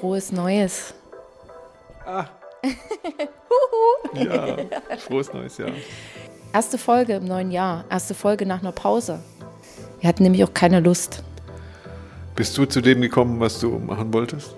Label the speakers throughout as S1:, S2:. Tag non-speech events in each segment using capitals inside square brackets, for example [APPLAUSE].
S1: frohes Neues.
S2: Ah. [LAUGHS] ja, frohes neues Jahr.
S1: Erste Folge im neuen Jahr, erste Folge nach einer Pause. Wir hatten nämlich auch keine Lust.
S2: Bist du zu dem gekommen, was du machen wolltest?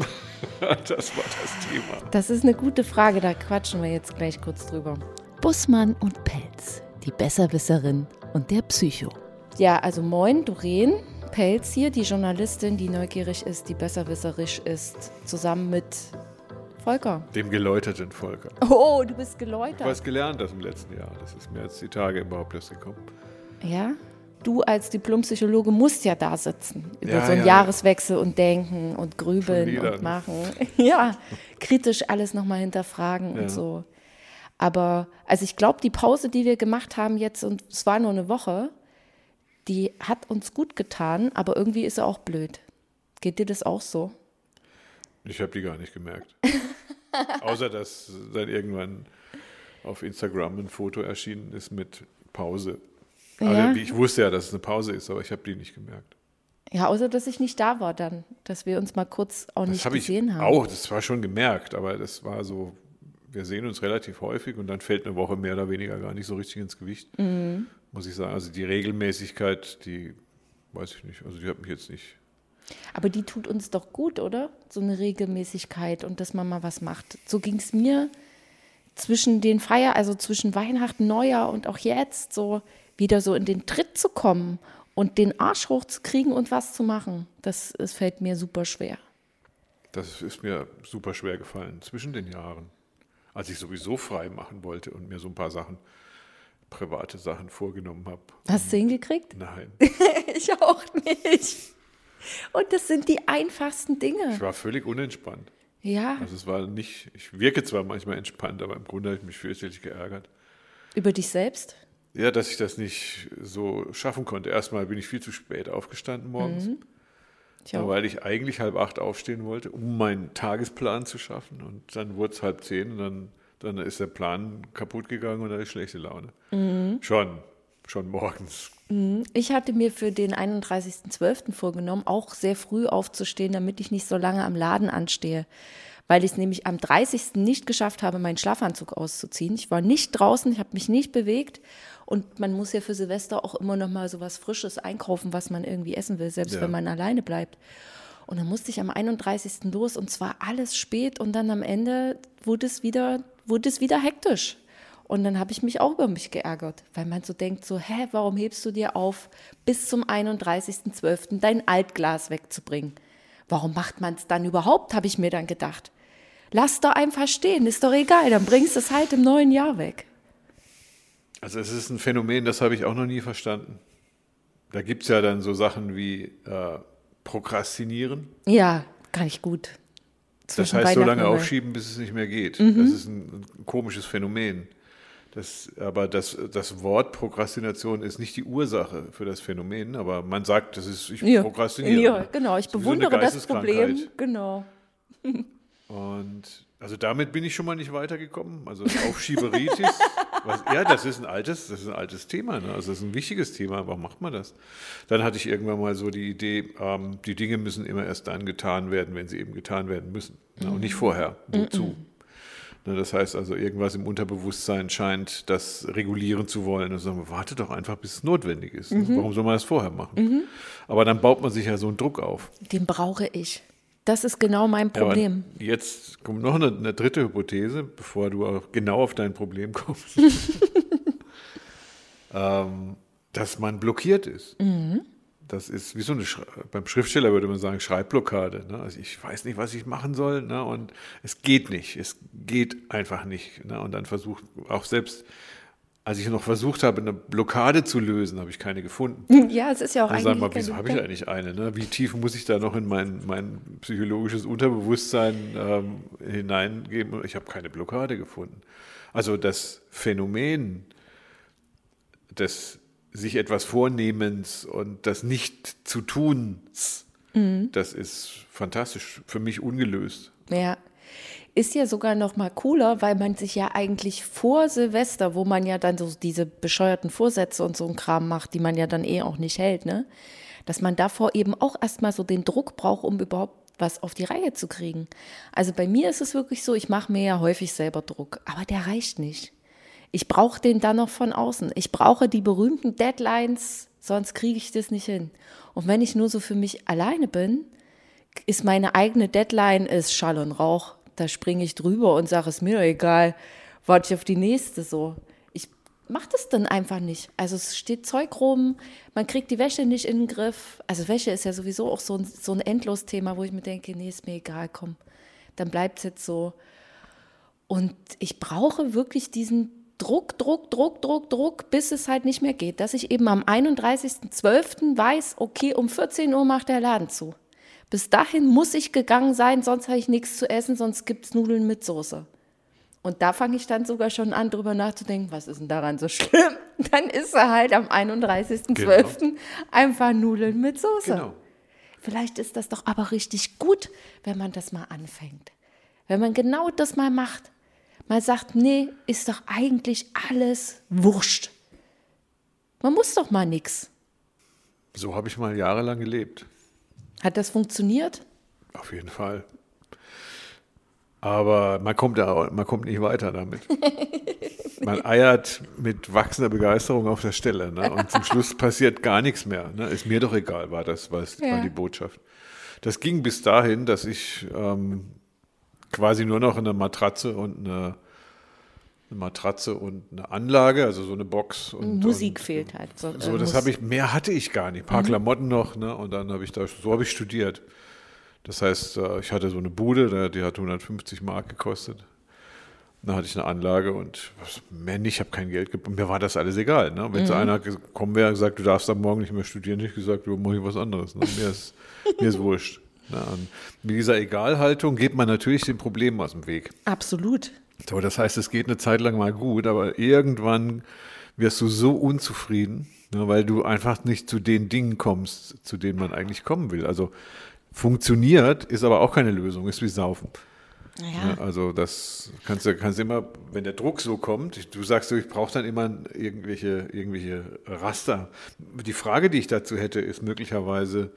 S2: [LAUGHS] das war das Thema.
S1: Das ist eine gute Frage, da quatschen wir jetzt gleich kurz drüber.
S3: Bussmann und Pelz, die Besserwisserin und der Psycho.
S1: Ja, also moin, Doreen. Pelz hier, die Journalistin, die neugierig ist, die besserwisserisch ist, zusammen mit Volker.
S2: Dem geläuterten Volker.
S1: Oh, du bist
S2: Ich
S1: geläutert.
S2: habe was gelernt das im letzten Jahr. Das ist mir jetzt die Tage überhaupt erst gekommen.
S1: Ja? Du als Diplompsychologe musst ja da sitzen, über
S2: Ja,
S1: so einen
S2: ja.
S1: Jahreswechsel und denken und grübeln und machen. [LAUGHS] ja, kritisch alles nochmal hinterfragen
S2: Ja.
S1: und so. Aber, also ich glaube, die Pause, die wir gemacht haben jetzt, und es war nur eine Woche, die hat uns gut getan, aber irgendwie ist sie auch blöd. Geht dir das auch so?
S2: Ich habe die gar nicht gemerkt. [LAUGHS] Außer, dass dann irgendwann auf Instagram ein Foto erschienen ist mit Pause. Also
S1: Ja.
S2: ich wusste ja, dass es eine Pause ist, aber ich habe die nicht gemerkt.
S1: Ja, außer dass ich nicht da war dann, dass wir uns mal kurz auch
S2: Das
S1: nicht
S2: ich
S1: gesehen haben.
S2: auch, das war schon gemerkt, aber das war so, wir sehen uns relativ häufig und dann fällt eine Woche mehr oder weniger gar nicht so richtig ins Gewicht,
S1: Mhm.
S2: Muss ich sagen. Also die Regelmäßigkeit, die weiß ich nicht, also die hat mich jetzt nicht.
S1: Aber die tut uns doch gut, oder? So eine Regelmäßigkeit und dass man mal was macht. So ging es mir zwischen den Feier, also zwischen Weihnachten, Neujahr und auch jetzt, so wieder so in den Tritt zu kommen und den Arsch hochzukriegen und was zu machen. Das, das fällt mir super schwer.
S2: Das ist mir super schwer gefallen zwischen den Jahren, als ich sowieso frei machen wollte und mir so ein paar Sachen, private Sachen vorgenommen habe.
S1: Hast du hingekriegt?
S2: Nein, [LAUGHS]
S1: Ich auch nicht. Und das sind die einfachsten
S2: ich
S1: Dinge.
S2: war völlig unentspannt.
S1: Ja,
S2: Also es war nicht, ich wirke zwar manchmal entspannt, aber im Grunde habe ich mich fürchterlich geärgert.
S1: über dich selbst.
S2: Ja, dass ich das nicht so schaffen konnte. Erstmal bin ich viel zu spät aufgestanden morgens,
S1: Ich auch.
S2: weil ich eigentlich halb acht aufstehen wollte, um meinen Tagesplan zu schaffen. Und dann wurde es halb zehn und dann, dann ist der Plan kaputt gegangen und dann ist schlechte Laune. Schon, schon morgens.
S1: Ich hatte mir für den 31.12. vorgenommen, auch sehr früh aufzustehen, damit ich nicht so lange am Laden anstehe. Weil ich es nämlich am 30. nicht geschafft habe, meinen Schlafanzug auszuziehen. Ich war nicht draußen, ich habe mich nicht bewegt. Und man muss ja für Silvester auch immer noch mal so was Frisches einkaufen, was man irgendwie essen will, selbst
S2: Ja.
S1: wenn man alleine bleibt. Und dann musste ich am 31. los und zwar alles spät und dann am Ende wurde es wieder, wurde es wieder hektisch. Und dann habe ich mich auch über mich geärgert, weil man so denkt, so, hä, warum hebst du dir auf, bis zum 31.12. dein Altglas wegzubringen? Warum macht man es dann überhaupt, habe ich mir dann gedacht. Lass doch einfach stehen, ist doch egal, dann bringst du es halt im neuen Jahr weg.
S2: Also es ist ein Phänomen, das habe ich auch noch nie verstanden. Da gibt es ja dann so Sachen wie äh, Prokrastinieren.
S1: Ja, kann ich gut.
S2: Das heißt, so lange aufschieben, bis es nicht mehr geht.
S1: Mhm.
S2: Das ist ein, ein komisches Phänomen. Das, aber das, das Wort Prokrastination ist nicht die Ursache für das Phänomen, aber man sagt, das ist, ich
S1: Ja,
S2: prokrastiniere.
S1: ja, genau, ich bewundere das Problem. Genau. [LAUGHS]
S2: Und also damit bin ich schon mal nicht weitergekommen. Also Aufschieberitis. [LAUGHS] was, ja, das ist ein altes, das ist ein altes Thema. Ne? Also das ist ein wichtiges Thema. Warum macht man das? Dann hatte ich irgendwann mal so die Idee, ähm, die Dinge müssen immer erst dann getan werden, wenn sie eben getan werden müssen. Ne? Und nicht vorher. Wozu? Ne, das heißt also, irgendwas im Unterbewusstsein scheint das regulieren zu wollen. Und sagen wir, warte doch einfach, bis es notwendig ist. Ne? Warum soll man das vorher machen? Aber dann baut man sich ja so einen Druck auf.
S1: Den brauche ich. Das ist genau mein
S2: Ja,
S1: Problem.
S2: jetzt kommt noch eine, eine dritte Hypothese, bevor du auch genau auf dein Problem kommst. [LAUGHS] [LAUGHS] ähm, dass man blockiert ist.
S1: Mhm.
S2: Das ist wie so eine, beim Schriftsteller würde man sagen, Schreibblockade. Ne? Also ich weiß nicht, was ich machen soll ne? und es geht nicht. Es geht einfach nicht. Ne? Und dann versucht, auch selbst als ich noch versucht habe, eine Blockade zu lösen, habe ich keine gefunden.
S1: Ja, es ist ja auch
S2: Dann
S1: eigentlich.
S2: sag mal, wieso habe ich eigentlich eine? Ne? Wie tief muss ich da noch in mein, mein psychologisches Unterbewusstsein ähm, hineingeben? Ich habe keine Blockade gefunden. Also das Phänomen des sich etwas Vornehmens und das nicht zu tuns,
S1: Mhm.
S2: das ist fantastisch, für mich ungelöst.
S1: Ja. Ist ja sogar noch mal cooler, weil man sich ja eigentlich vor Silvester, wo man ja dann so diese bescheuerten Vorsätze und so ein Kram macht, die man ja dann eh auch nicht hält, ne? Dass man davor eben auch erstmal so den Druck braucht, um überhaupt was auf die Reihe zu kriegen. Also bei mir ist es wirklich so, ich mache mir ja häufig selber Druck, aber der reicht nicht. Ich brauche den dann noch von außen. Ich brauche die berühmten Deadlines, sonst kriege ich das nicht hin. Und wenn ich nur so für mich alleine bin, ist meine eigene Deadline ist Schall und Rauch. Da springe ich drüber und sage, es mir egal, warte ich auf die nächste so. Ich mache das dann einfach nicht. Also es steht Zeug rum, man kriegt die Wäsche nicht in den Griff. Also Wäsche ist ja sowieso auch so ein, so ein Endlos-Thema, wo ich mir denke, nee, ist mir egal, komm, dann bleibt es jetzt so. Und ich brauche wirklich diesen Druck, Druck, Druck, Druck, Druck, bis es halt nicht mehr geht. Dass ich eben am 31.12. weiß, okay, um 14 Uhr macht der Laden zu. Bis dahin muss ich gegangen sein, sonst habe ich nichts zu essen, sonst gibt es Nudeln mit Soße. Und da fange ich dann sogar schon an, drüber nachzudenken, was ist denn daran so [LAUGHS] schlimm? Dann ist er halt am 31.12. Genau. einfach Nudeln mit Soße. Genau. Vielleicht ist das doch aber richtig gut, wenn man das mal anfängt. Wenn man genau das mal macht. Man sagt, nee, ist doch eigentlich alles wurscht. Man muss doch mal nichts.
S2: So habe ich mal jahrelang gelebt.
S1: Hat das funktioniert?
S2: Auf jeden Fall. Aber man kommt, ja, man kommt nicht weiter damit. [LAUGHS] Man eiert mit wachsender Begeisterung auf der Stelle. Ne? Und zum Schluss passiert gar nichts mehr. Ne? Ist mir doch egal, war das was, ja. war die Botschaft. Das ging bis dahin, dass ich ähm, quasi nur noch eine Matratze und eine, eine, Matratze und eine Anlage, also so eine Box. Und,
S1: Musik und, fehlt halt.
S2: So, so das habe ich, mehr hatte ich gar nicht. Ein paar mhm. Klamotten noch, ne? Und dann habe ich da, so habe ich studiert. Das heißt, äh, ich hatte so eine Bude, die hat 150 Mark gekostet. Dann hatte ich eine Anlage und mehr nicht, ich habe kein Geld gegeben. Mir war das alles egal. Ne? Wenn mhm. so einer gekommen wäre und gesagt, du darfst am Morgen nicht mehr studieren, hätte ich gesagt, du mach ich was anderes. Ne? Mir, ist, [LAUGHS] mir ist wurscht. Ja, mit dieser Egalhaltung geht man natürlich den Problemen aus dem Weg.
S1: Absolut.
S2: So, das heißt, es geht eine Zeit lang mal gut, aber irgendwann wirst du so unzufrieden, ne, weil du einfach nicht zu den Dingen kommst, zu denen man eigentlich kommen will. Also funktioniert, ist aber auch keine Lösung, ist wie Saufen. Ja. Ne, also das kannst du kannst immer, wenn der Druck so kommt, du sagst, ich brauche dann immer irgendwelche, irgendwelche Raster. Die Frage, die ich dazu hätte, ist möglicherweise,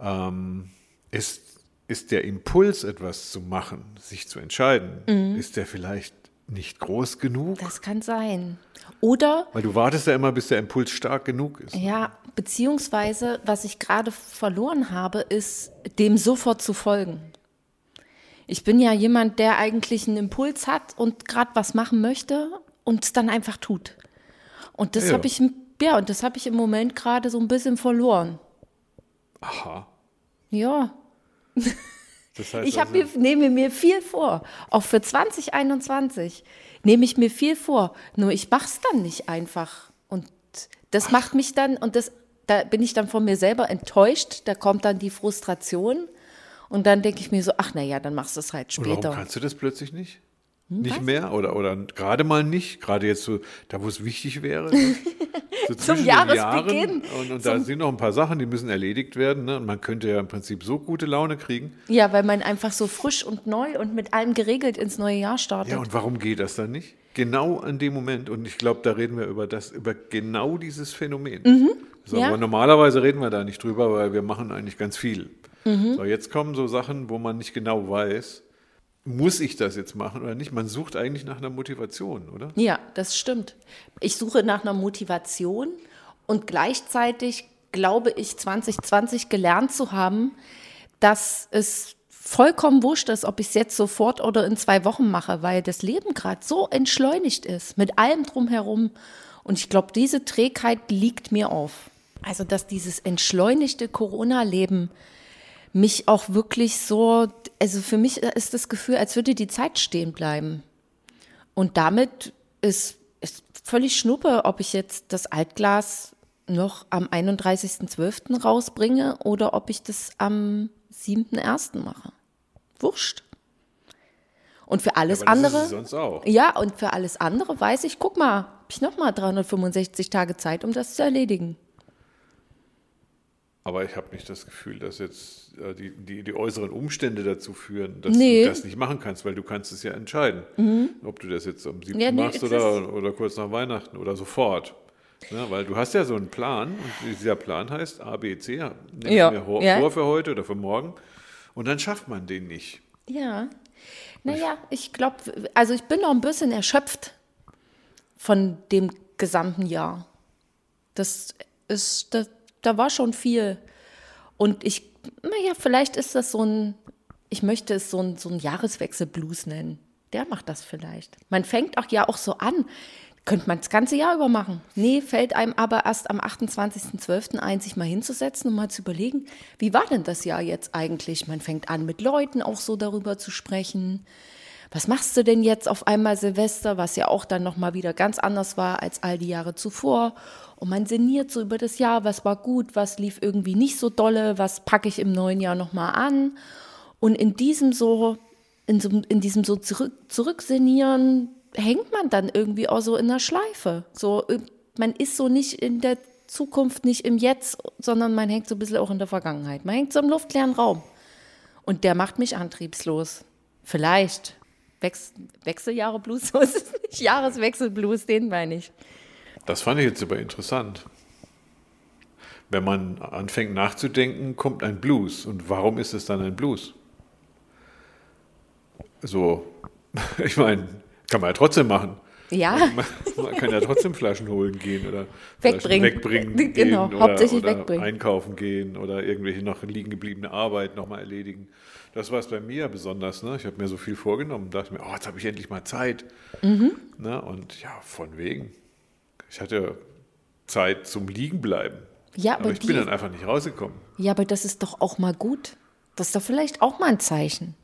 S2: ähm, ist, ist der Impuls, etwas zu machen, sich zu entscheiden, mhm. ist der vielleicht nicht groß genug?
S1: Das kann sein. Oder.
S2: Weil du wartest ja immer, bis der Impuls stark genug ist.
S1: Ja, beziehungsweise, was ich gerade verloren habe, ist, dem sofort zu folgen. Ich bin ja jemand, der eigentlich einen Impuls hat und gerade was machen möchte und es dann einfach tut. Und das ja. habe ich, ja, und das habe ich im Moment gerade so ein bisschen verloren.
S2: Aha.
S1: Ja. [LAUGHS] Das heißt ich also, mir, nehme mir viel vor. Auch für 2021 nehme ich mir viel vor. Nur ich mache es dann nicht einfach. Und das Ach. macht mich dann, und das, da bin ich dann von mir selber enttäuscht. Da kommt dann die Frustration. Und dann denke ich mir so, ach naja, dann machst du es halt später.
S2: warum kannst du das plötzlich nicht? Hm, nicht was? mehr oder, oder gerade mal nicht, gerade jetzt so, da wo es wichtig wäre. [LAUGHS]
S1: So Zum Jahresbeginn.
S2: Und, und da sind noch ein paar Sachen, die müssen erledigt werden. Ne? Und man könnte ja im Prinzip so gute Laune kriegen.
S1: Ja, weil man einfach so frisch und neu und mit allem geregelt ins neue Jahr startet.
S2: Ja, und warum geht das dann nicht? Genau an dem Moment. Und ich glaube, da reden wir über das, über genau dieses Phänomen. Mhm. So, ja. Aber normalerweise reden wir da nicht drüber, weil wir machen eigentlich ganz viel. Mhm. So, jetzt kommen so Sachen, wo man nicht genau weiß, muss ich das jetzt machen oder nicht? Man sucht eigentlich nach einer Motivation, oder?
S1: Ja, das stimmt. Ich suche nach einer Motivation und gleichzeitig glaube ich 2020 gelernt zu haben, dass es vollkommen wurscht ist, ob ich es jetzt sofort oder in zwei Wochen mache, weil das Leben gerade so entschleunigt ist, mit allem drumherum. Und ich glaube, diese Trägheit liegt mir auf. Also, dass dieses entschleunigte Corona-Leben mich auch wirklich so, also für mich ist das Gefühl, als würde die Zeit stehen bleiben. Und damit ist, ist völlig schnuppe, ob ich jetzt das Altglas noch am 31.12. rausbringe oder ob ich das am 7.1. mache. Wurscht. Und für alles ja, andere. Ja, und für alles andere weiß ich, guck mal, habe ich nochmal 365 Tage Zeit, um das zu erledigen.
S2: Aber ich habe nicht das Gefühl, dass jetzt äh, die, die, die, äußeren Umstände dazu führen, dass nee. du das nicht machen kannst, weil du kannst es ja entscheiden, mhm. ob du das jetzt am 7. Ja, nee, machst oder, oder kurz nach Weihnachten oder sofort. Ja, weil du hast ja so einen Plan und dieser Plan heißt A, B, C, nimm ja. mir vor ja. für heute oder für morgen Und dann schafft man den nicht.
S1: Ja. Naja, ich glaube, also ich bin noch ein bisschen erschöpft von dem gesamten Jahr. Das ist, das, da war schon viel. Und ich, naja, vielleicht ist das so ein, ich möchte es so ein, so ein Jahreswechsel-Blues nennen. Der macht das vielleicht. Man fängt auch ja auch so an. Könnte man das ganze Jahr über machen. Nee, fällt einem aber erst am 28.12. ein, sich mal hinzusetzen und mal zu überlegen, wie war denn das Jahr jetzt eigentlich? Man fängt an, mit Leuten auch so darüber zu sprechen. Was machst du denn jetzt auf einmal Silvester, was ja auch dann nochmal wieder ganz anders war als all die Jahre zuvor? Und man sinniert so über das Jahr, was war gut, was lief irgendwie nicht so dolle, was packe ich im neuen Jahr nochmal an. Und in diesem so, in, so, in diesem so zurück, Zurücksinnieren hängt man dann irgendwie auch so in der Schleife. So, äh, man ist so nicht in der Zukunft, nicht im Jetzt, sondern man hängt so ein bisschen auch in der Vergangenheit. Man hängt so im luftleeren Raum. Und der macht mich antriebslos. Vielleicht. Wechs Wechseljahre Blues, [LAUGHS] so ist es nicht. Jahreswechsel Blues, den meine ich.
S2: Das fand ich jetzt aber interessant. Wenn man anfängt nachzudenken, kommt ein Blues. Und warum ist es dann ein Blues? So, [LAUGHS] ich meine, kann man ja trotzdem machen.
S1: Ja.
S2: Man, man kann ja trotzdem Flaschen holen gehen oder
S1: Wegbringen.
S2: Wegbringen
S1: Genau,
S2: gehen
S1: hauptsächlich
S2: oder, oder
S1: wegbringen.
S2: einkaufen gehen oder irgendwelche noch liegen gebliebene Arbeit nochmal erledigen. Das war es bei mir besonders. Ne? Ich habe mir so viel vorgenommen und dachte mir, oh, jetzt habe ich endlich mal Zeit.
S1: Mhm.
S2: Ne? Und ja, von wegen. Ich hatte Zeit zum Liegenbleiben.
S1: Ja,
S2: aber
S1: aber
S2: ich
S1: die-
S2: bin dann einfach nicht rausgekommen.
S1: Ja, aber das ist doch auch mal gut. Das ist doch vielleicht auch mal ein Zeichen.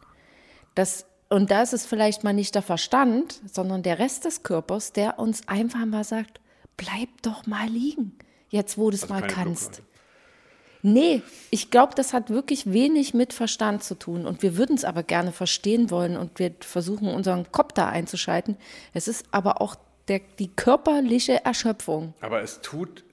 S1: Das, und da ist es vielleicht mal nicht der Verstand, sondern der Rest des Körpers, der uns einfach mal sagt, bleib doch mal liegen, jetzt wo du es
S2: Also
S1: mal kannst. Nee, ich glaube, das hat wirklich wenig mit Verstand zu tun. Und wir würden es aber gerne verstehen wollen und wir versuchen, unseren Kopf da einzuschalten. Es ist aber auch der, die körperliche Erschöpfung.
S2: Aber es tut,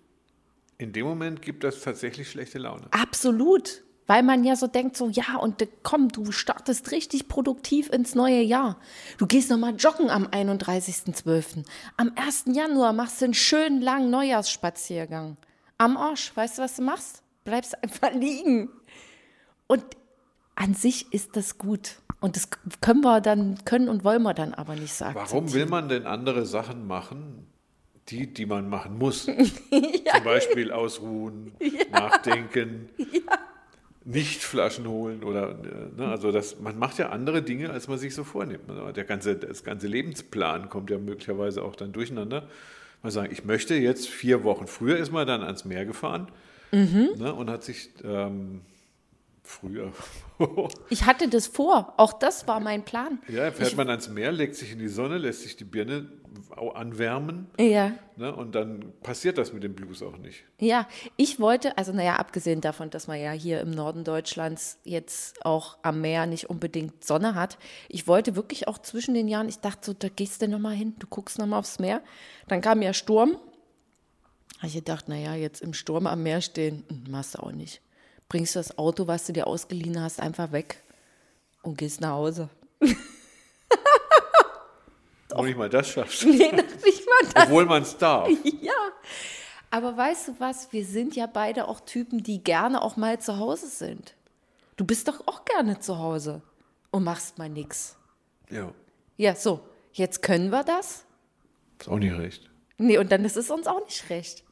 S2: in dem Moment gibt das tatsächlich schlechte Laune.
S1: Absolut. Weil man ja so denkt, so, ja, und komm, du startest richtig produktiv ins neue Jahr. Du gehst nochmal joggen am 31.12. Am 1. Januar machst du einen schönen langen Neujahrsspaziergang. Am Arsch, weißt du, was du machst? Bleibst einfach [LAUGHS] liegen. Und an sich ist das gut. Und das können wir dann, können und wollen wir dann aber nicht sagen.
S2: Warum will man denn andere Sachen machen, die, die man machen muss? [LAUGHS] Zum Beispiel ausruhen, [LAUGHS] nachdenken, nicht Flaschen holen oder äh, ne, also das, man macht ja andere Dinge, als man sich so vornimmt. Also Der ganze, das ganze Lebensplan kommt ja möglicherweise auch dann durcheinander. Man sagt, ich möchte jetzt vier Wochen. Früher ist man dann ans Meer gefahren ne, und hat sich ähm, früher [LAUGHS]
S1: Ich hatte das vor. Auch das war mein Plan.
S2: Ja, fährt man ans Meer, legt sich in die Sonne, lässt sich die Birne anwärmen
S1: Ja.
S2: ne, und dann passiert das mit dem Blues auch nicht.
S1: Ja, ich wollte, also naja, abgesehen davon, dass man ja hier im Norden Deutschlands jetzt auch am Meer nicht unbedingt Sonne hat, ich wollte wirklich auch zwischen den Jahren, ich dachte so, da gehst du nochmal hin, du guckst nochmal aufs Meer. Dann kam ja Sturm. Habe ich gedacht, naja, jetzt im Sturm am Meer stehen, hm, machst du auch nicht. Bringst du das Auto, was du dir ausgeliehen hast, einfach weg und gehst nach Hause. [LAUGHS]
S2: Wo nicht mal das schaffst.
S1: Nee, [LAUGHS] nicht mal das.
S2: Obwohl man es darf. [LAUGHS]
S1: Ja, aber weißt du was, wir sind ja beide auch Typen, die gerne auch mal zu Hause sind. Du bist doch auch gerne zu Hause und machst mal nix.
S2: Ja,
S1: Ja, so, jetzt können wir das?
S2: ist auch nicht recht.
S1: Nee, und dann ist es uns auch nicht recht.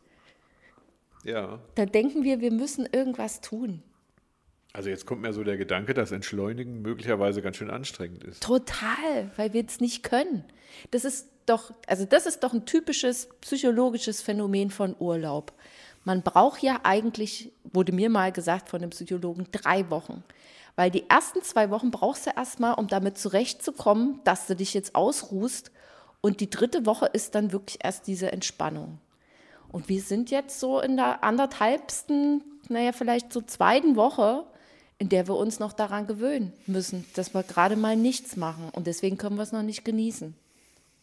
S2: Ja,
S1: Dann denken wir, wir müssen irgendwas tun.
S2: also jetzt kommt mir so der Gedanke, dass Entschleunigen möglicherweise ganz schön anstrengend ist.
S1: Total, weil wir es nicht können. Das ist doch, also das ist doch ein typisches psychologisches Phänomen von Urlaub. Man braucht ja eigentlich, wurde mir mal gesagt von einem Psychologen, drei Wochen. Weil die ersten zwei Wochen brauchst du erstmal, um damit zurechtzukommen, dass du dich jetzt ausruhst. Und die dritte Woche ist dann wirklich erst diese Entspannung. Und wir sind jetzt so in der anderthalbsten, naja, vielleicht so zweiten Woche, in der wir uns noch daran gewöhnen müssen, dass wir gerade mal nichts machen. Und deswegen können wir es noch nicht genießen.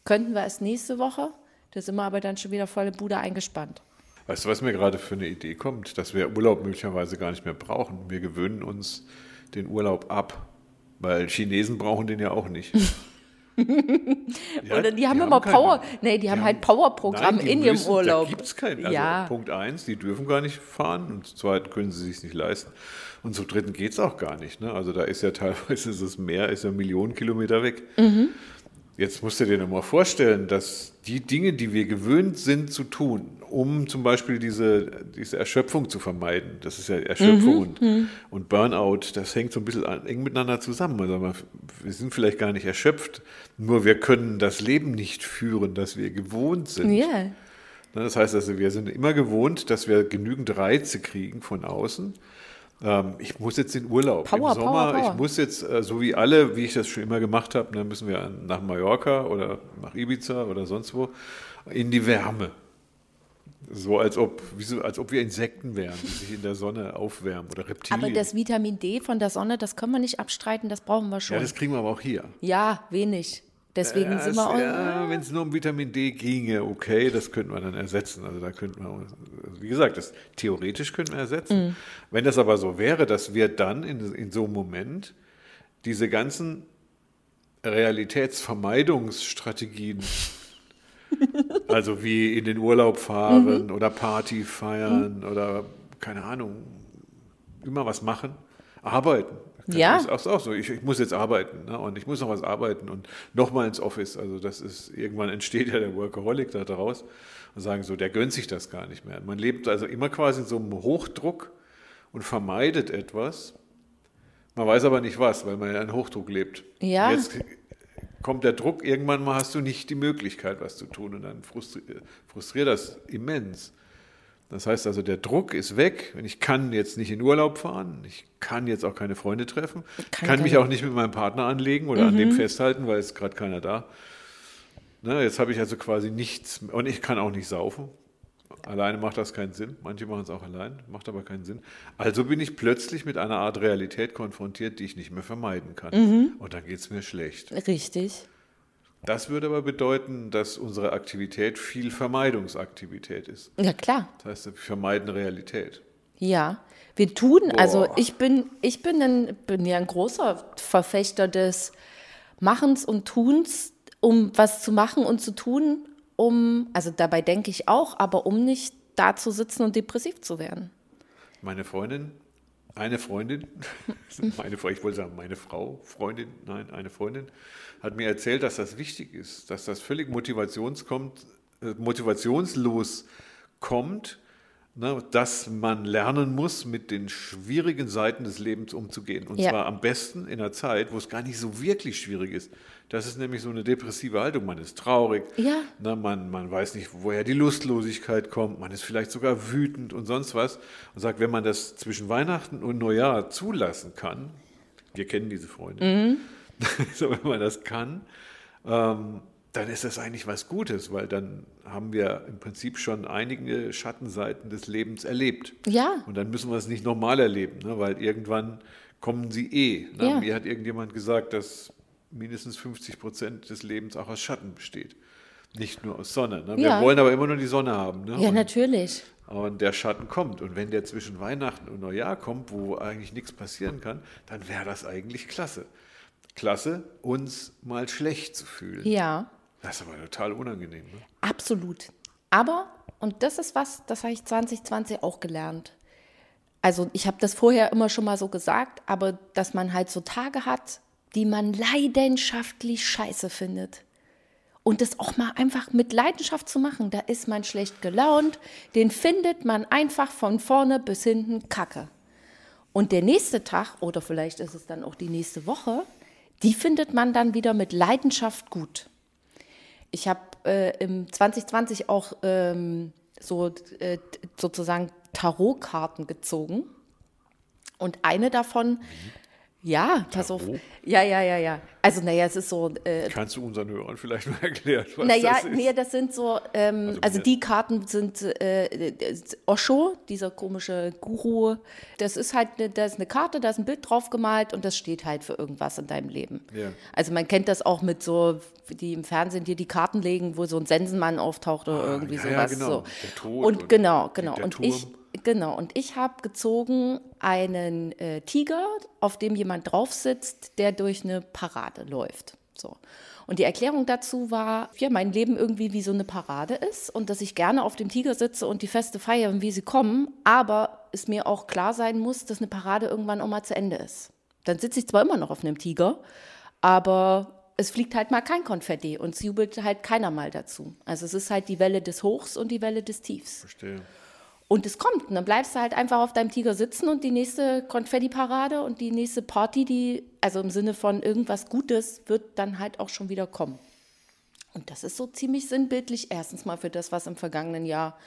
S1: Könnten wir es nächste Woche? Da sind wir aber dann schon wieder volle Bude eingespannt.
S2: Weißt du, was mir gerade für eine Idee kommt? Dass wir Urlaub möglicherweise gar nicht mehr brauchen. Wir gewöhnen uns den Urlaub ab, weil Chinesen brauchen den ja auch nicht. [LAUGHS] Ja,
S1: Oder die haben immer
S2: keine-
S1: Power, nee, die, haben halt Powerprogramm
S2: Nein, die
S1: in ihrem
S2: müssen,
S1: Urlaub.
S2: Da gibt es keinen. Also
S1: ja,
S2: Punkt eins, die dürfen gar nicht fahren und zum zweiten können sie sich nicht leisten. Und zum dritten geht es auch gar nicht. Ne? Also da ist ja [LAUGHS] teilweise das Meer ist ja Millionen Kilometer weg.
S1: Mhm.
S2: Jetzt musst du dir noch mal vorstellen, dass die Dinge, die wir gewöhnt sind zu tun, um zum Beispiel diese, diese Erschöpfung zu vermeiden, das ist ja Erschöpfung
S1: Mhm.
S2: und, und Burnout, das hängt so ein bisschen eng miteinander zusammen. Also wir- sind vielleicht gar nicht erschöpft, nur wir können das Leben nicht führen, das wir gewohnt sind.
S1: ja,
S2: Ne, Das heißt also, wir sind immer gewohnt, dass wir genügend Reize kriegen von außen. Ähm, ich muss jetzt in Urlaub
S1: Power,
S2: im Sommer.
S1: Power, Power.
S2: Ich muss jetzt, äh, so wie alle, wie ich das schon immer gemacht habe, dann müssen wir nach Mallorca oder nach Ibiza oder sonst wo in die Wärme. So als ob, wie so, als ob wir Insekten wären, die sich in der Sonne aufwärmen oder Reptilien.
S1: aber das Vitamin D von der Sonne, das können wir nicht abstreiten, das brauchen wir schon.
S2: ja,
S1: Ja,
S2: das kriegen wir aber auch hier.
S1: wenig. Deswegen
S2: Ja,
S1: sind wir auch.
S2: ja, wenn es nur um Vitamin D ginge, okay, das könnten wir dann ersetzen. Also da könnten wir, also wie gesagt, das theoretisch könnten wir ersetzen. Wenn das aber so wäre, dass wir dann in, in so einem Moment diese ganzen Realitätsvermeidungsstrategien, [LAUGHS] also wie in den Urlaub fahren oder Party feiern oder keine Ahnung, immer was machen, arbeiten.
S1: Ja.
S2: Das ist auch, so. Ich, ich muss jetzt arbeiten ne? und ich muss noch was arbeiten und nochmal ins Office. Also das ist, irgendwann entsteht ja der Workaholic da daraus und sagen so, der gönnt sich das gar nicht mehr. Man lebt also immer quasi in so einem Hochdruck und vermeidet etwas. Man weiß aber nicht was, weil man ja in Hochdruck lebt.
S1: Ja.
S2: Jetzt kommt der Druck, irgendwann mal hast du nicht die Möglichkeit, was zu tun und dann frustri frustriert das immens. Das heißt also, der Druck ist weg. Ich kann jetzt nicht in Urlaub fahren. Ich kann jetzt auch keine Freunde treffen. Ich
S1: Kann
S2: kann mich auch nicht mit meinem Partner anlegen oder an dem festhalten, weil es gerade keiner da. Ne, jetzt habe ich also quasi nichts. Und ich kann auch nicht saufen. Alleine macht das keinen Sinn. Manche machen es auch allein, macht aber keinen Sinn. Also bin ich plötzlich mit einer Art Realität konfrontiert, die ich nicht mehr vermeiden kann. Und dann geht es mir schlecht.
S1: Richtig.
S2: Das würde aber bedeuten, dass unsere Aktivität viel Vermeidungsaktivität ist.
S1: Ja, klar.
S2: Das heißt, wir vermeiden Realität.
S1: Ja, wir tun, also
S2: Boah.
S1: ich bin, ich bin, ein, bin ja ein großer Verfechter des Machens und Tuns, um was zu machen und zu tun, um, also dabei denke ich auch, aber um nicht da zu sitzen und depressiv zu werden.
S2: Meine Freundin, eine Freundin, [LAUGHS] meine ich wollte sagen, meine Frau, Freundin, nein, eine Freundin, hat mir erzählt, dass das wichtig ist, dass das völlig motivations kommt, äh, motivationslos kommt, ne, dass man lernen muss, mit den schwierigen Seiten des Lebens umzugehen. Und
S1: Ja.
S2: zwar am besten in einer Zeit, wo es gar nicht so wirklich schwierig ist. Das ist nämlich so eine depressive Haltung. Man ist traurig,
S1: Ja.
S2: Ne, man, man weiß nicht, woher die Lustlosigkeit kommt, man ist vielleicht sogar wütend und sonst was und sagt, wenn man das zwischen Weihnachten und Neujahr zulassen kann, wir kennen diese Freunde, [LAUGHS] so, wenn man das kann, ähm, dann ist das eigentlich was Gutes, weil dann haben wir im Prinzip schon einige Schattenseiten des Lebens erlebt.
S1: Ja.
S2: Und dann müssen wir es nicht normal erleben, ne? weil irgendwann kommen sie eh. Ne?
S1: Ja.
S2: Mir hat irgendjemand gesagt, dass mindestens 50 Prozent des Lebens auch aus Schatten besteht. Nicht nur aus Sonne. Ne? Wir
S1: Ja.
S2: wollen aber immer nur die Sonne haben. Ne?
S1: Ja,
S2: und,
S1: natürlich.
S2: und der Schatten kommt. Und wenn der zwischen Weihnachten und Neujahr kommt, wo eigentlich nichts passieren kann, dann wäre das eigentlich klasse. Klasse, uns mal schlecht zu fühlen.
S1: Ja,
S2: Das ist aber total unangenehm. Ne?
S1: absolut. Aber, und das ist was, das habe ich 2020 auch gelernt. Also ich habe das vorher immer schon mal so gesagt, aber dass man halt so Tage hat, die man leidenschaftlich scheiße findet. Und das auch mal einfach mit Leidenschaft zu machen, da ist man schlecht gelaunt, den findet man einfach von vorne bis hinten kacke. Und der nächste Tag, oder vielleicht ist es dann auch die nächste Woche, die findet man dann wieder mit Leidenschaft gut. Ich habe äh, im 2020 auch ähm, so äh, sozusagen Tarotkarten gezogen. Und eine davon, ja, pass auf.
S2: Tarot?
S1: Ja, ja, ja, ja. Also, naja, es ist so, äh,
S2: Kannst du unseren Hörern vielleicht mal [LAUGHS] erklären, was
S1: naja,
S2: das ist?
S1: nee, das sind so, ähm,
S2: Also
S1: also, die Karten sind äh, Osho, dieser komische Guru. Das ist halt, ne- da ist eine Karte, da ist ein Bild drauf gemalt und das steht halt für irgendwas in deinem Leben.
S2: Ja.
S1: Also man kennt das auch mit so, die im Fernsehen dir die Karten legen, wo so ein Sensenmann auftaucht oder irgendwie
S2: Ah, ja, ja,
S1: sowas.
S2: genau.
S1: So.
S2: Der Tod
S1: und,
S2: und
S1: genau, genau. Und ich, genau. Und ich habe gezogen einen äh, Tiger, auf dem jemand drauf sitzt, der durch eine Parade läuft. So. Und die Erklärung dazu war, ja, mein Leben irgendwie wie so eine Parade ist und dass ich gerne auf dem Tiger sitze und die Feste feiern, wie sie kommen, aber es mir auch klar sein muss, dass eine Parade irgendwann auch mal zu Ende ist. Dann sitze ich zwar immer noch auf einem Tiger, aber es fliegt halt mal kein Konfetti und es jubelt halt keiner mal dazu. Also es ist halt die Welle des Hochs und die Welle des Tiefs.
S2: Verstehe.
S1: Und es kommt. Und dann bleibst du halt einfach auf deinem Tiger sitzen und die nächste Konfetti-Parade und die nächste Party, die, also im Sinne von irgendwas Gutes, wird dann halt auch schon wieder kommen. Und das ist so ziemlich sinnbildlich. Erstens mal für das, was im vergangenen Jahr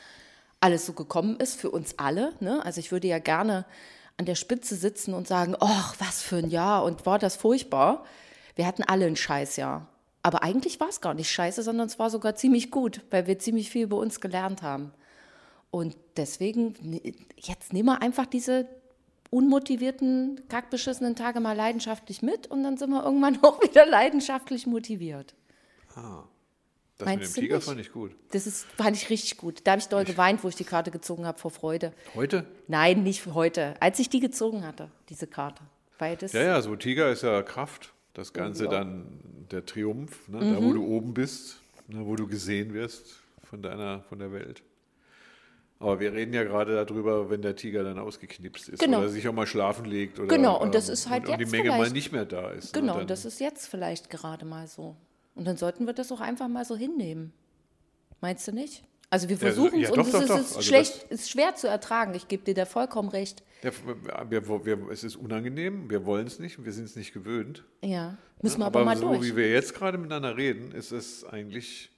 S1: alles so gekommen ist, für uns alle. Ne? Also ich würde ja gerne an der Spitze sitzen und sagen, ach, was für ein Jahr und war das furchtbar. Wir hatten alle ein Scheißjahr. Aber eigentlich war es gar nicht scheiße, sondern es war sogar ziemlich gut, weil wir ziemlich viel über uns gelernt haben. Und deswegen, jetzt nehmen wir einfach diese unmotivierten, kackbeschissenen Tage mal leidenschaftlich mit und dann sind wir irgendwann [LAUGHS] auch wieder leidenschaftlich motiviert.
S2: Ah. Das
S1: Meinst
S2: mit dem Tiger
S1: nicht?
S2: fand ich gut.
S1: Das ist, fand ich richtig gut. Da habe ich doll geweint, wo ich die Karte gezogen habe vor Freude.
S2: Heute?
S1: Nein, nicht heute. Als ich die gezogen hatte, diese Karte. Weil das,
S2: Ja, ja, so Tiger ist ja Kraft. Das Ganze
S1: Ja.
S2: dann der Triumph, ne? da
S1: Mhm.
S2: wo du oben bist, ne? wo du gesehen wirst von deiner, von der Welt. Aber wir reden ja gerade darüber, wenn der Tiger dann ausgeknipst ist
S1: Genau.
S2: oder sich auch mal schlafen legt oder
S1: Genau, und das
S2: ähm,
S1: ist halt
S2: und, und die
S1: jetzt
S2: Menge mal nicht mehr da ist. ne?
S1: Genau,
S2: Dann,
S1: das ist jetzt vielleicht gerade mal so. Und dann sollten wir das auch einfach mal so hinnehmen. Meinst du nicht? Also wir
S2: Ja, so-
S1: versuchen es
S2: ja,
S1: und
S2: doch,
S1: es
S2: doch,
S1: ist, ist
S2: Also
S1: schlecht, ist schwer zu ertragen. Ich gebe dir da vollkommen recht.
S2: der, wir, wir, es ist unangenehm, wir wollen es nicht, wir sind es nicht gewöhnt.
S1: Ja, müssen wir aber,
S2: aber
S1: mal
S2: so
S1: durch.
S2: wie wir jetzt gerade miteinander reden, ist es eigentlich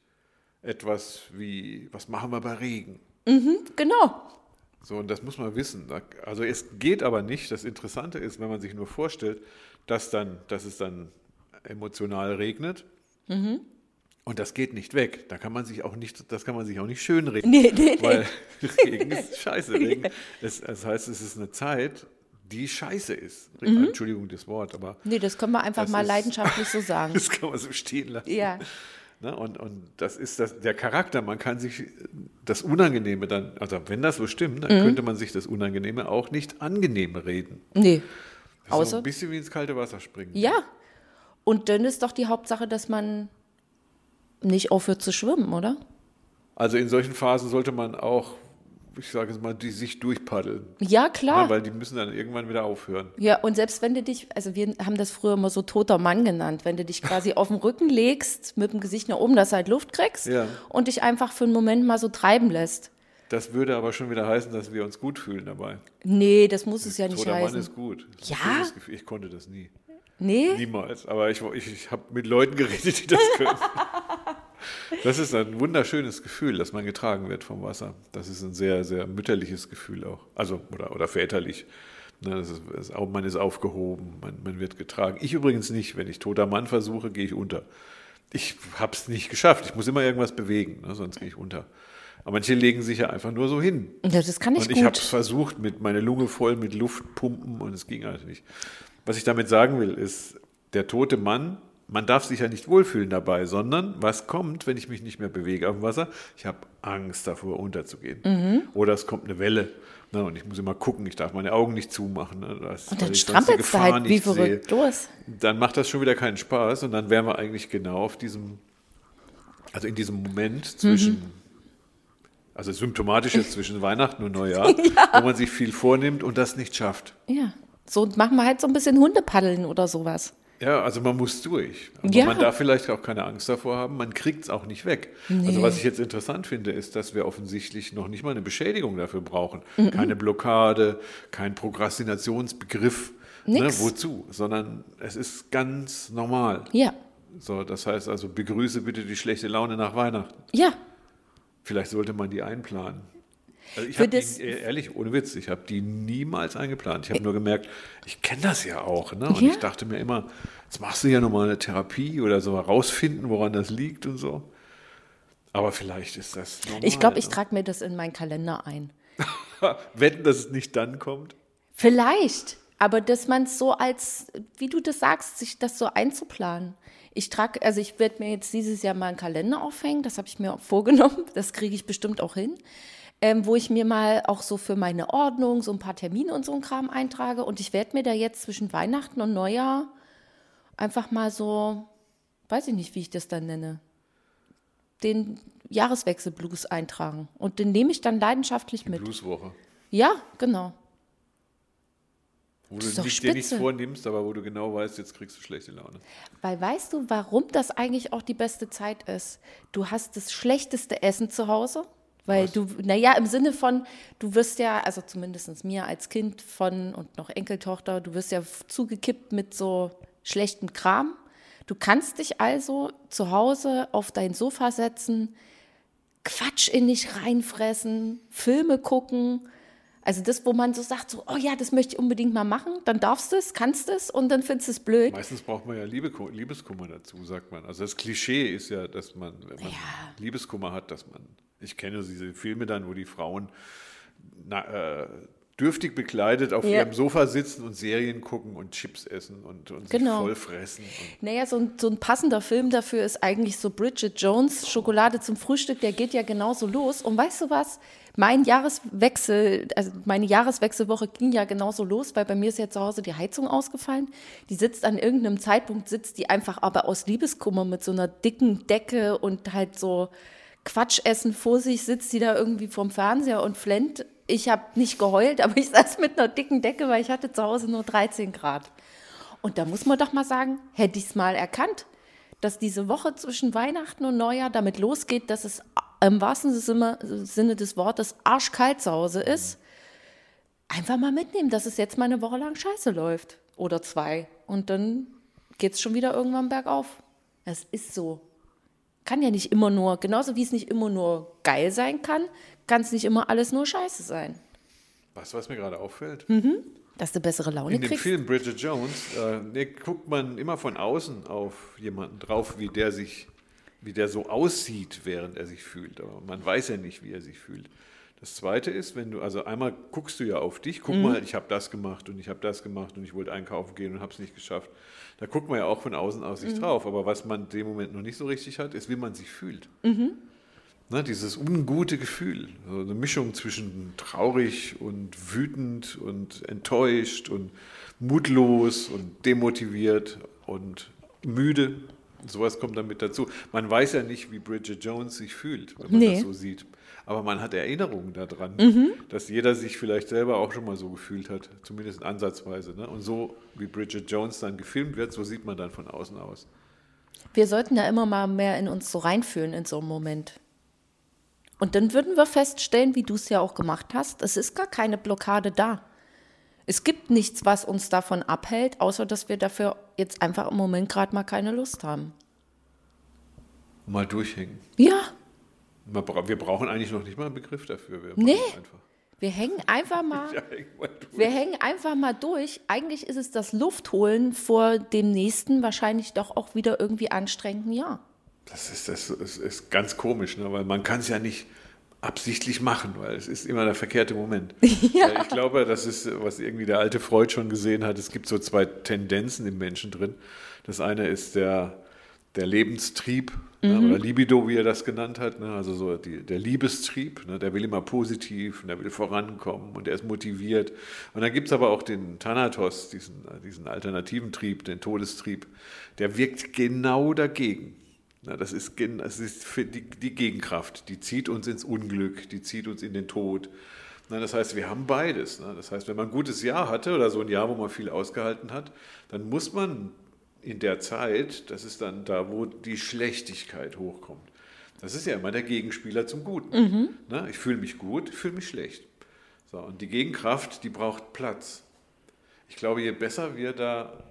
S2: etwas wie, was machen wir bei Regen?
S1: Genau.
S2: So, und das muss man wissen. Also es geht aber nicht. Das Interessante ist, wenn man sich nur vorstellt, dass, dann, dass es dann emotional regnet.
S1: Mhm.
S2: Und das geht nicht weg. Da kann man sich auch nicht, das kann man sich auch nicht schönreden.
S1: Nee, nee, nee.
S2: Weil [LAUGHS] Regen ist scheiße. Regen, es, das heißt, es ist eine Zeit, die scheiße ist. Entschuldigung das Wort, aber
S1: Nee, das können wir einfach mal
S2: ist-
S1: leidenschaftlich so [LAUGHS] sagen.
S2: das kann man so stehen lassen.
S1: ja.
S2: Ne? Und, und das ist das, der Charakter. Man kann sich das Unangenehme dann, also wenn das so stimmt,
S1: Mhm.
S2: dann könnte man sich das Unangenehme auch nicht angenehm reden.
S1: Nee.
S2: Das ist so
S1: Außer,
S2: ein bisschen wie ins kalte Wasser springen.
S1: ja. Und dann ist doch die Hauptsache, dass man nicht aufhört zu schwimmen, oder?
S2: Also in solchen Phasen sollte man auch, ich sage es mal, die sich durchpaddeln.
S1: Ja,
S2: Ne?
S1: klar.
S2: Weil die müssen dann irgendwann wieder aufhören.
S1: Ja, und selbst wenn du dich, also wir haben das früher immer so toter Mann genannt, wenn du dich quasi auf den Rücken legst, mit dem Gesicht nach oben, dass du halt Luft kriegst
S2: Ja.
S1: und dich einfach für einen Moment mal so treiben lässt.
S2: Das würde aber schon wieder heißen, dass wir uns gut fühlen dabei.
S1: Nee, das muss es ja nicht
S2: Toter Mann
S1: heißen.
S2: ist gut. Ist
S1: Ja?
S2: Ich konnte das nie.
S1: Nee?
S2: Niemals. Aber ich, ich, ich habe mit Leuten geredet, die das können. [LAUGHS] Das ist ein wunderschönes Gefühl, dass man getragen wird vom Wasser. Das ist ein sehr, sehr mütterliches Gefühl auch. Also, oder, oder väterlich. Ne, das ist, man ist aufgehoben, man, man wird getragen. Ich übrigens nicht. Wenn ich toter Mann versuche, gehe ich unter. Ich habe es nicht geschafft. Ich muss immer irgendwas bewegen, ne, sonst gehe ich unter. Aber manche legen sich ja einfach nur so hin.
S1: Ja, das kann ich
S2: Und ich habe es versucht, mit meiner Lunge voll mit Luft pumpen und es ging halt nicht. Was ich damit sagen will, ist, der tote Mann, man darf sich ja nicht wohlfühlen dabei, sondern was kommt, wenn ich mich nicht mehr bewege auf dem Wasser? Ich habe Angst davor, unterzugehen.
S1: Mhm.
S2: Oder es kommt eine Welle. Ne, und ich muss immer gucken, ich darf meine Augen nicht zumachen. Ne, das-
S1: Und dann strampelst du halt wie verrückt
S2: sehe.
S1: los.
S2: Dann macht das schon wieder keinen Spaß und dann wären wir eigentlich genau auf diesem, also in diesem Moment zwischen,
S1: Mhm.
S2: also symptomatisch jetzt zwischen Weihnachten und Neujahr, [LAUGHS] wo man sich viel vornimmt und das nicht schafft.
S1: Ja. So machen wir halt so ein bisschen Hundepaddeln oder sowas.
S2: Ja, also man muss durch. Aber
S1: Ja.
S2: man darf vielleicht auch keine Angst davor haben, man kriegt es auch nicht weg. Also was ich jetzt interessant finde, ist, dass wir offensichtlich noch nicht mal eine Beschädigung dafür brauchen.
S1: Mhm.
S2: Keine Blockade, kein Prokrastinationsbegriff. Ne, wozu? Sondern es ist ganz normal.
S1: Ja.
S2: So, das heißt also, begrüße bitte die schlechte Laune nach Weihnachten.
S1: Ja.
S2: Vielleicht sollte man die einplanen. Also ich habe eh, ehrlich, ohne Witz, ich habe die niemals eingeplant. Ich habe nur gemerkt, ich kenne das ja auch. Ne? Und
S1: Ja.
S2: ich dachte mir immer, jetzt machst du ja nochmal eine Therapie oder so herausfinden, woran das liegt und so. Aber vielleicht ist das normal.
S1: Ich glaube, ich
S2: ne?
S1: trage mir das in meinen Kalender ein. [LAUGHS]
S2: Wetten, dass es nicht dann kommt.
S1: Vielleicht, aber dass man es so als, wie du das sagst, sich das so einzuplanen. Ich trage, also ich werde mir jetzt dieses Jahr mal einen Kalender aufhängen, das habe ich mir auch vorgenommen, [LAUGHS] das kriege ich bestimmt auch hin, ähm, wo ich mir mal auch so für meine Ordnung so ein paar Termine und so ein Kram eintrage und ich werde mir da jetzt zwischen Weihnachten und Neujahr einfach mal so weiß ich nicht, wie ich das dann nenne, den Jahreswechselblues eintragen. Und den nehme ich dann leidenschaftlich mit.
S2: Blueswoche.
S1: Ja, genau.
S2: Wo
S1: Das
S2: du nicht, dir nichts vornimmst, aber wo du genau weißt, jetzt kriegst du schlechte Laune.
S1: Weil weißt du, warum das eigentlich auch die beste Zeit ist? Du hast das schlechteste Essen zu Hause. Weil du, naja, im Sinne von, du wirst ja, also zumindest mir als Kind von und noch Enkeltochter, du wirst ja zugekippt mit so schlechtem Kram. Du kannst dich also zu Hause auf dein Sofa setzen, Quatsch in dich reinfressen, Filme gucken. Also das, wo man so sagt, so, oh ja, das möchte ich unbedingt mal machen, dann darfst du es, kannst du es und dann findest du es blöd.
S2: Meistens braucht man ja Liebe, Liebeskummer dazu, sagt man. Also das Klischee ist ja, dass man, wenn man
S1: Ja.
S2: Liebeskummer hat, dass man, ich kenne diese Filme dann, wo die Frauen na, äh, dürftig bekleidet auf
S1: Ja.
S2: ihrem Sofa sitzen und Serien gucken und Chips essen und, und sich
S1: Genau.
S2: voll fressen.
S1: Naja, so ein, so ein passender Film dafür ist eigentlich so Bridget Jones, Schokolade zum Frühstück, der geht ja genauso los. Und weißt du was? Mein Jahreswechsel, also meine Jahreswechselwoche ging ja genauso los, weil bei mir ist ja zu Hause die Heizung ausgefallen. Die sitzt an irgendeinem Zeitpunkt, sitzt die einfach aber aus Liebeskummer mit so einer dicken Decke und halt so Quatschessen vor sich, sitzt die da irgendwie vorm Fernseher und flennt. Ich habe nicht geheult, [LAUGHS] aber ich saß mit einer dicken Decke, weil ich hatte zu Hause nur 13 Grad. Und da muss man doch mal sagen, hätte ich es mal erkannt, dass diese Woche zwischen Weihnachten und Neujahr damit losgeht, dass es im wahrsten Sinne des Wortes arschkalt zu Hause ist. Einfach mal mitnehmen, dass es jetzt mal eine Woche lang scheiße läuft. Oder zwei. Und dann geht es schon wieder irgendwann bergauf. Das ist so. Kann ja nicht immer nur, genauso wie es nicht immer nur geil sein kann, kann es nicht immer alles nur scheiße sein.
S2: weißt du, was mir gerade auffällt?
S1: Dass du bessere Laune
S2: In dem
S1: kriegst.
S2: Film Bridget Jones äh, guckt man immer von außen auf jemanden drauf, wie der sich, wie der so aussieht, während er sich fühlt. Aber man weiß ja nicht, wie er sich fühlt. Das Zweite ist, wenn du, also einmal guckst du ja auf dich, guck mal, ich habe das gemacht und ich habe das gemacht und ich wollte einkaufen gehen und habe es nicht geschafft. Da guckt man ja auch von außen aus sich drauf. Aber was man in dem Moment noch nicht so richtig hat, ist, wie man sich fühlt. Ne, dieses ungute Gefühl, so eine Mischung zwischen traurig und wütend und enttäuscht und mutlos und demotiviert und müde. Sowas kommt damit dazu. Man weiß ja nicht, wie Bridget Jones sich fühlt, wenn man
S1: Nee.
S2: das so sieht. Aber man hat Erinnerungen daran, dass jeder sich vielleicht selber auch schon mal so gefühlt hat, zumindest ansatzweise. Ne? Und so wie Bridget Jones dann gefilmt wird, so sieht man dann von außen aus.
S1: Wir sollten ja immer mal mehr in uns so reinfühlen in so einem Moment. Und dann würden wir feststellen, wie du es ja auch gemacht hast, es ist gar keine Blockade da. Es gibt nichts, was uns davon abhält, außer dass wir dafür jetzt einfach im Moment gerade mal keine Lust haben.
S2: Mal durchhängen.
S1: Ja,
S2: bra- Wir brauchen eigentlich noch nicht mal einen Begriff dafür. Wir
S1: Nee.
S2: Einfach.
S1: wir hängen einfach mal, [LAUGHS]
S2: Ja,
S1: wir hängen einfach mal durch. Eigentlich ist es das Luftholen vor dem nächsten wahrscheinlich doch auch wieder irgendwie anstrengenden Jahr.
S2: Das ist, das ist, ist ganz komisch, ne? weil man kann es ja nicht absichtlich machen, weil es ist immer der verkehrte Moment. [LAUGHS] Weil Ich glaube, das ist, was irgendwie der alte Freud schon gesehen hat, es gibt so zwei Tendenzen im Menschen drin. Das eine ist der, der Lebenstrieb ne? oder Libido, wie er das genannt hat, ne? also so die, der Liebestrieb, ne? der will immer positiv und der will vorankommen und er ist motiviert. Und dann gibt es aber auch den Thanatos, diesen, diesen alternativen Trieb, den Todestrieb, der wirkt genau dagegen. Na, das ist, das ist die, die Gegenkraft, die zieht uns ins Unglück, die zieht uns in den Tod. Na, das heißt, wir haben beides. Ne? Das heißt, wenn man ein gutes Jahr hatte oder so ein Jahr, wo man viel ausgehalten hat, dann muss man in der Zeit, das ist dann da, wo die Schlechtigkeit hochkommt. Das ist ja immer der Gegenspieler zum Guten. Ne? Ich fühle mich gut, ich fühle mich schlecht. So, und die Gegenkraft, die braucht Platz. Ich glaube, je besser wir da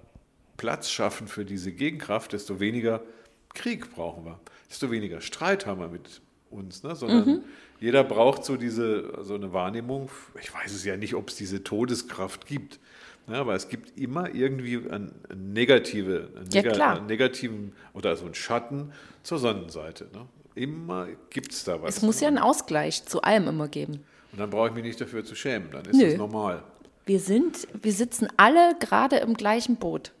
S2: Platz schaffen für diese Gegenkraft, desto weniger Krieg brauchen wir, desto weniger Streit haben wir mit uns, ne? sondern jeder braucht so diese so eine Wahrnehmung. Ich weiß es ja nicht, ob es diese Todeskraft gibt, ne? aber es gibt immer irgendwie ein, ein negative, einen,
S1: Ja,
S2: einen negativen oder so einen Schatten zur Sonnenseite. Ne? Immer gibt es da was.
S1: Es muss
S2: ne?
S1: ja einen Ausgleich zu allem immer geben.
S2: Und dann brauche ich mich nicht dafür zu schämen, dann ist
S1: Nö.
S2: das normal.
S1: Wir sind, wir sitzen alle gerade im gleichen Boot.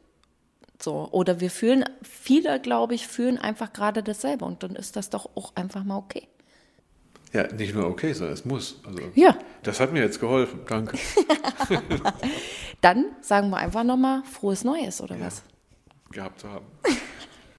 S1: So, oder wir fühlen, viele, glaube ich, fühlen einfach gerade dasselbe und dann ist das doch auch einfach mal okay.
S2: Ja, nicht nur okay, sondern es muss. Also,
S1: Ja.
S2: Das hat mir jetzt geholfen. Danke. [LAUGHS]
S1: Dann sagen wir einfach nochmal frohes Neues oder was?
S2: gehabt zu haben. [LAUGHS]